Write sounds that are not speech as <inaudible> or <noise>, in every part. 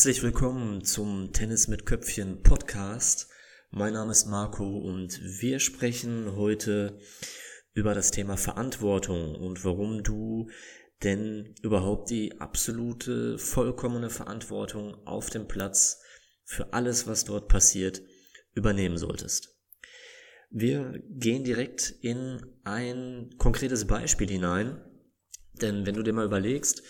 Herzlich willkommen zum Tennis mit Köpfchen Podcast. Mein Name ist Marco und wir sprechen heute über das Thema Verantwortung und warum du denn überhaupt die absolute, vollkommene Verantwortung auf dem Platz für alles, was dort passiert, übernehmen solltest. Wir gehen direkt in ein konkretes Beispiel hinein, denn wenn du dir mal überlegst,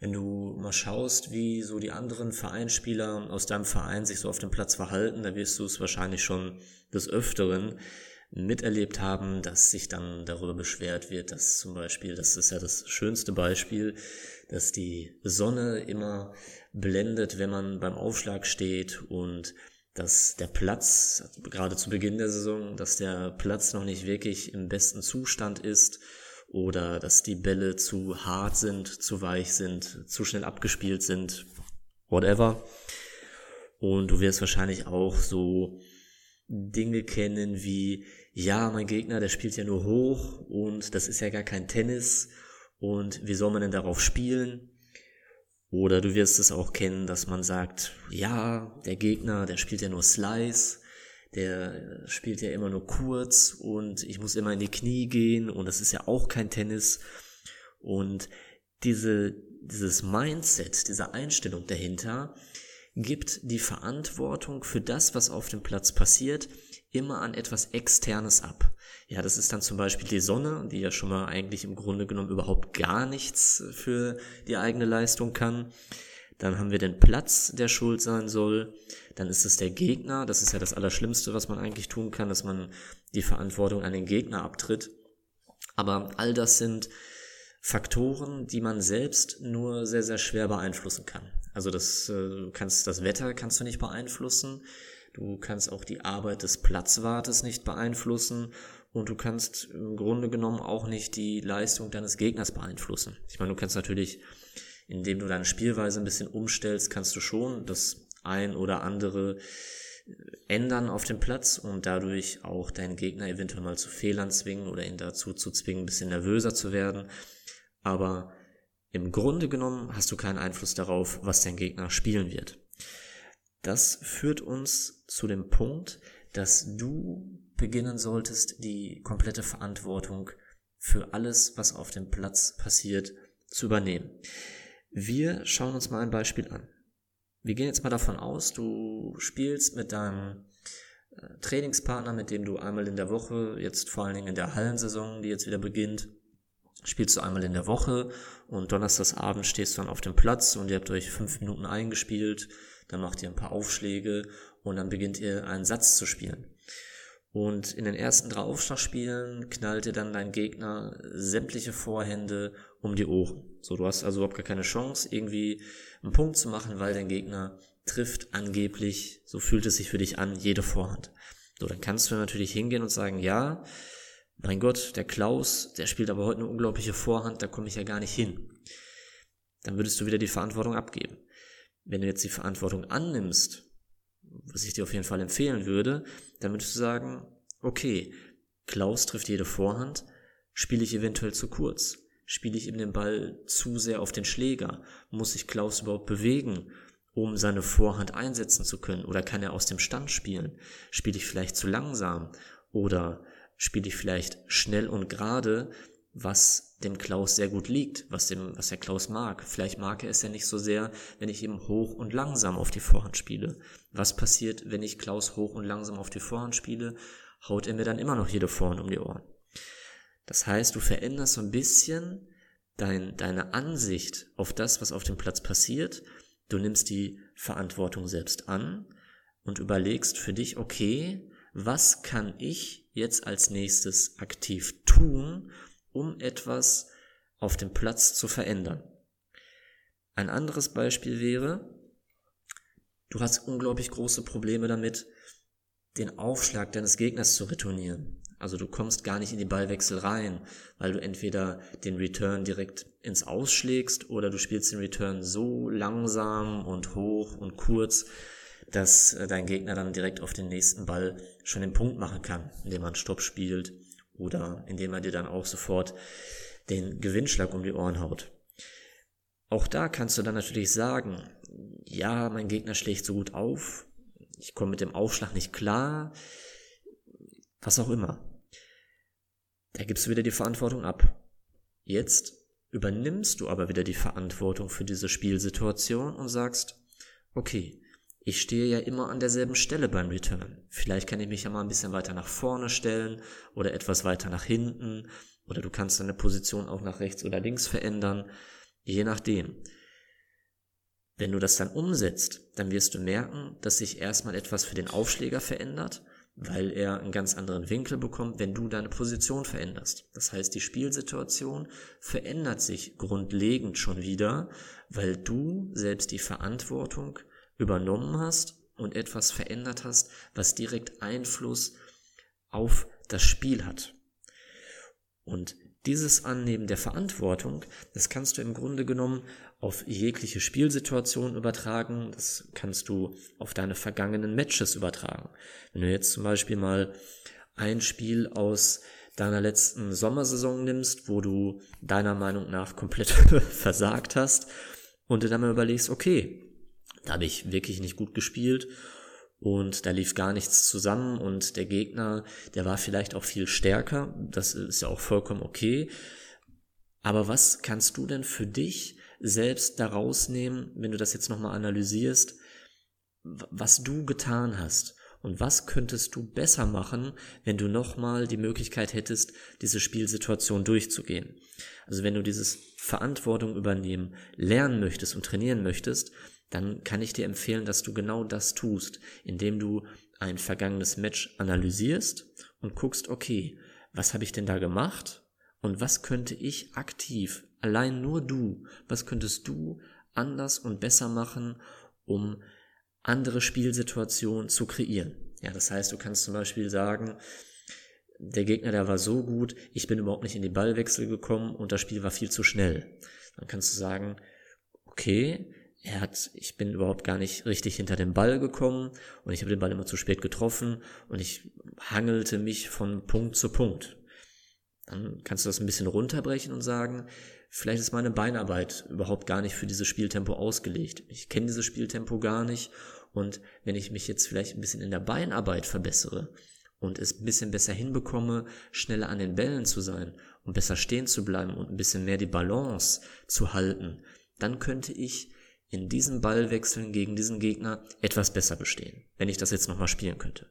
wenn du mal schaust, wie so die anderen Vereinsspieler aus deinem Verein sich so auf dem Platz verhalten, da wirst du es wahrscheinlich schon des Öfteren miterlebt haben, dass sich dann darüber beschwert wird, dass zum Beispiel, das ist ja das schönste Beispiel, dass die Sonne immer blendet, wenn man beim Aufschlag steht und dass der Platz, gerade zu Beginn der Saison, dass der Platz noch nicht wirklich im besten Zustand ist oder dass die Bälle zu hart sind, zu weich sind, zu schnell abgespielt sind, whatever. Und du wirst wahrscheinlich auch so Dinge kennen wie, ja, mein Gegner, der spielt ja nur hoch und das ist ja gar kein Tennis und wie soll man denn darauf spielen? Oder du wirst es auch kennen, dass man sagt, ja, der Gegner, der spielt ja nur Slice der spielt ja immer nur kurz und ich muss immer in die Knie gehen und das ist ja auch kein Tennis. Und diese, dieses Mindset, diese Einstellung dahinter gibt die Verantwortung für das, was auf dem Platz passiert, immer an etwas Externes ab. Ja, das ist dann zum Beispiel die Sonne, die ja schon mal eigentlich im Grunde genommen überhaupt gar nichts für die eigene Leistung kann. Dann haben wir den Platz, der schuld sein soll. Dann ist es der Gegner. Das ist ja das Allerschlimmste, was man eigentlich tun kann, dass man die Verantwortung an den Gegner abtritt. Aber all das sind Faktoren, die man selbst nur sehr, sehr schwer beeinflussen kann. Also das äh, kannst, das Wetter kannst du nicht beeinflussen. Du kannst auch die Arbeit des Platzwartes nicht beeinflussen und du kannst im Grunde genommen auch nicht die Leistung deines Gegners beeinflussen. Ich meine, du kannst natürlich indem du deine Spielweise ein bisschen umstellst, kannst du schon das ein oder andere äh, ändern auf dem Platz und dadurch auch deinen Gegner eventuell mal zu Fehlern zwingen oder ihn dazu zu zwingen, ein bisschen nervöser zu werden. Aber im Grunde genommen hast du keinen Einfluss darauf, was dein Gegner spielen wird. Das führt uns zu dem Punkt, dass du beginnen solltest, die komplette Verantwortung für alles, was auf dem Platz passiert, zu übernehmen. Wir schauen uns mal ein Beispiel an. Wir gehen jetzt mal davon aus, du spielst mit deinem äh, Trainingspartner, mit dem du einmal in der Woche, jetzt vor allen Dingen in der Hallensaison, die jetzt wieder beginnt, spielst du einmal in der Woche und donnerstagsabend stehst du dann auf dem Platz und ihr habt euch fünf Minuten eingespielt, dann macht ihr ein paar Aufschläge und dann beginnt ihr einen Satz zu spielen. Und in den ersten drei Aufschlagspielen dir dann dein Gegner sämtliche Vorhände um die Ohren. So, du hast also überhaupt gar keine Chance, irgendwie einen Punkt zu machen, weil dein Gegner trifft angeblich, so fühlt es sich für dich an, jede Vorhand. So, dann kannst du natürlich hingehen und sagen, ja, mein Gott, der Klaus, der spielt aber heute eine unglaubliche Vorhand, da komme ich ja gar nicht hin. Dann würdest du wieder die Verantwortung abgeben. Wenn du jetzt die Verantwortung annimmst was ich dir auf jeden Fall empfehlen würde, dann würdest du sagen, okay, Klaus trifft jede Vorhand, spiele ich eventuell zu kurz? Spiele ich ihm den Ball zu sehr auf den Schläger? Muss sich Klaus überhaupt bewegen, um seine Vorhand einsetzen zu können? Oder kann er aus dem Stand spielen? Spiele ich vielleicht zu langsam? Oder spiele ich vielleicht schnell und gerade, was dem Klaus sehr gut liegt, was dem, was der Klaus mag. Vielleicht mag er es ja nicht so sehr, wenn ich eben hoch und langsam auf die Vorhand spiele. Was passiert, wenn ich Klaus hoch und langsam auf die Vorhand spiele? Haut er mir dann immer noch jede Vorhand um die Ohren. Das heißt, du veränderst so ein bisschen dein, deine Ansicht auf das, was auf dem Platz passiert. Du nimmst die Verantwortung selbst an und überlegst für dich, okay, was kann ich jetzt als nächstes aktiv tun, um etwas auf dem Platz zu verändern. Ein anderes Beispiel wäre, du hast unglaublich große Probleme damit, den Aufschlag deines Gegners zu retournieren. Also du kommst gar nicht in die Ballwechsel rein, weil du entweder den Return direkt ins Ausschlägst oder du spielst den Return so langsam und hoch und kurz, dass dein Gegner dann direkt auf den nächsten Ball schon den Punkt machen kann, indem man Stopp spielt oder indem er dir dann auch sofort den Gewinnschlag um die Ohren haut. Auch da kannst du dann natürlich sagen, ja, mein Gegner schlägt so gut auf, ich komme mit dem Aufschlag nicht klar, was auch immer. Da gibst du wieder die Verantwortung ab. Jetzt übernimmst du aber wieder die Verantwortung für diese Spielsituation und sagst, okay, ich stehe ja immer an derselben Stelle beim Return. Vielleicht kann ich mich ja mal ein bisschen weiter nach vorne stellen oder etwas weiter nach hinten oder du kannst deine Position auch nach rechts oder links verändern, je nachdem. Wenn du das dann umsetzt, dann wirst du merken, dass sich erstmal etwas für den Aufschläger verändert, weil er einen ganz anderen Winkel bekommt, wenn du deine Position veränderst. Das heißt, die Spielsituation verändert sich grundlegend schon wieder, weil du selbst die Verantwortung übernommen hast und etwas verändert hast, was direkt Einfluss auf das Spiel hat. Und dieses Annehmen der Verantwortung, das kannst du im Grunde genommen auf jegliche Spielsituation übertragen, das kannst du auf deine vergangenen Matches übertragen. Wenn du jetzt zum Beispiel mal ein Spiel aus deiner letzten Sommersaison nimmst, wo du deiner Meinung nach komplett <laughs> versagt hast und du dann mal überlegst, okay, habe ich wirklich nicht gut gespielt und da lief gar nichts zusammen und der Gegner, der war vielleicht auch viel stärker, das ist ja auch vollkommen okay. Aber was kannst du denn für dich selbst daraus nehmen, wenn du das jetzt nochmal analysierst, was du getan hast? Und was könntest du besser machen, wenn du nochmal die Möglichkeit hättest, diese Spielsituation durchzugehen? Also wenn du dieses Verantwortung übernehmen lernen möchtest und trainieren möchtest, dann kann ich dir empfehlen, dass du genau das tust, indem du ein vergangenes Match analysierst und guckst, okay, was habe ich denn da gemacht und was könnte ich aktiv, allein nur du, was könntest du anders und besser machen, um andere Spielsituationen zu kreieren. Ja, das heißt, du kannst zum Beispiel sagen, der Gegner, der war so gut, ich bin überhaupt nicht in die Ballwechsel gekommen und das Spiel war viel zu schnell. Dann kannst du sagen, okay, er hat, ich bin überhaupt gar nicht richtig hinter den Ball gekommen und ich habe den Ball immer zu spät getroffen und ich hangelte mich von Punkt zu Punkt. Dann kannst du das ein bisschen runterbrechen und sagen, vielleicht ist meine Beinarbeit überhaupt gar nicht für dieses Spieltempo ausgelegt. Ich kenne dieses Spieltempo gar nicht und wenn ich mich jetzt vielleicht ein bisschen in der Beinarbeit verbessere und es ein bisschen besser hinbekomme, schneller an den Bällen zu sein und besser stehen zu bleiben und ein bisschen mehr die Balance zu halten, dann könnte ich in diesen Ballwechseln gegen diesen Gegner etwas besser bestehen, wenn ich das jetzt nochmal spielen könnte.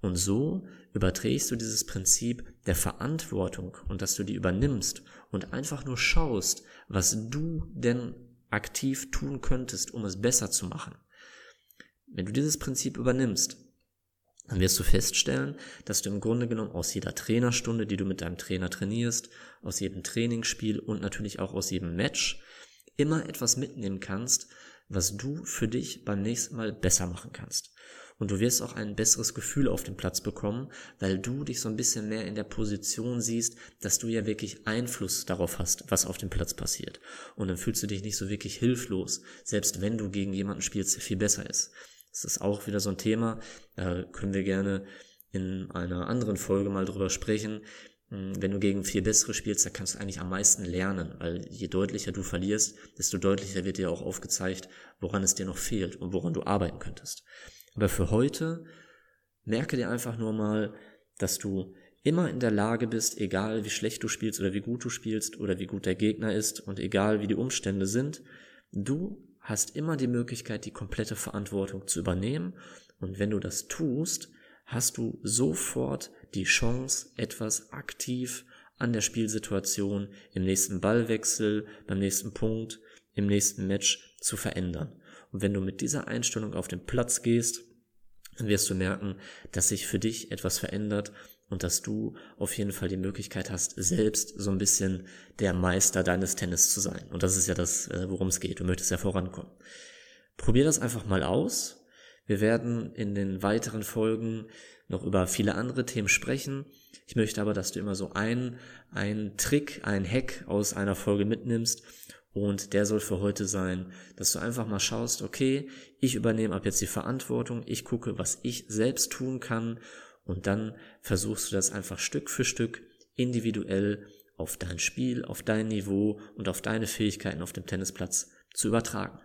Und so überträgst du dieses Prinzip der Verantwortung und dass du die übernimmst und einfach nur schaust, was du denn aktiv tun könntest, um es besser zu machen. Wenn du dieses Prinzip übernimmst, dann wirst du feststellen, dass du im Grunde genommen aus jeder Trainerstunde, die du mit deinem Trainer trainierst, aus jedem Trainingsspiel und natürlich auch aus jedem Match immer etwas mitnehmen kannst, was du für dich beim nächsten Mal besser machen kannst. Und du wirst auch ein besseres Gefühl auf dem Platz bekommen, weil du dich so ein bisschen mehr in der Position siehst, dass du ja wirklich Einfluss darauf hast, was auf dem Platz passiert. Und dann fühlst du dich nicht so wirklich hilflos, selbst wenn du gegen jemanden spielst, der viel besser ist. Das ist auch wieder so ein Thema, da können wir gerne in einer anderen Folge mal drüber sprechen, wenn du gegen viel bessere spielst, da kannst du eigentlich am meisten lernen, weil je deutlicher du verlierst, desto deutlicher wird dir auch aufgezeigt, woran es dir noch fehlt und woran du arbeiten könntest. Aber für heute merke dir einfach nur mal, dass du immer in der Lage bist, egal wie schlecht du spielst oder wie gut du spielst oder wie gut der Gegner ist und egal wie die Umstände sind, du hast immer die Möglichkeit, die komplette Verantwortung zu übernehmen und wenn du das tust, hast du sofort die Chance, etwas aktiv an der Spielsituation im nächsten Ballwechsel, beim nächsten Punkt, im nächsten Match zu verändern. Und wenn du mit dieser Einstellung auf den Platz gehst, dann wirst du merken, dass sich für dich etwas verändert und dass du auf jeden Fall die Möglichkeit hast, selbst so ein bisschen der Meister deines Tennis zu sein. Und das ist ja das, äh, worum es geht. Du möchtest ja vorankommen. Probier das einfach mal aus. Wir werden in den weiteren Folgen noch über viele andere Themen sprechen. Ich möchte aber, dass du immer so einen, einen Trick, einen Hack aus einer Folge mitnimmst. Und der soll für heute sein, dass du einfach mal schaust, okay, ich übernehme ab jetzt die Verantwortung, ich gucke, was ich selbst tun kann und dann versuchst du das einfach Stück für Stück individuell auf dein Spiel, auf dein Niveau und auf deine Fähigkeiten auf dem Tennisplatz zu übertragen.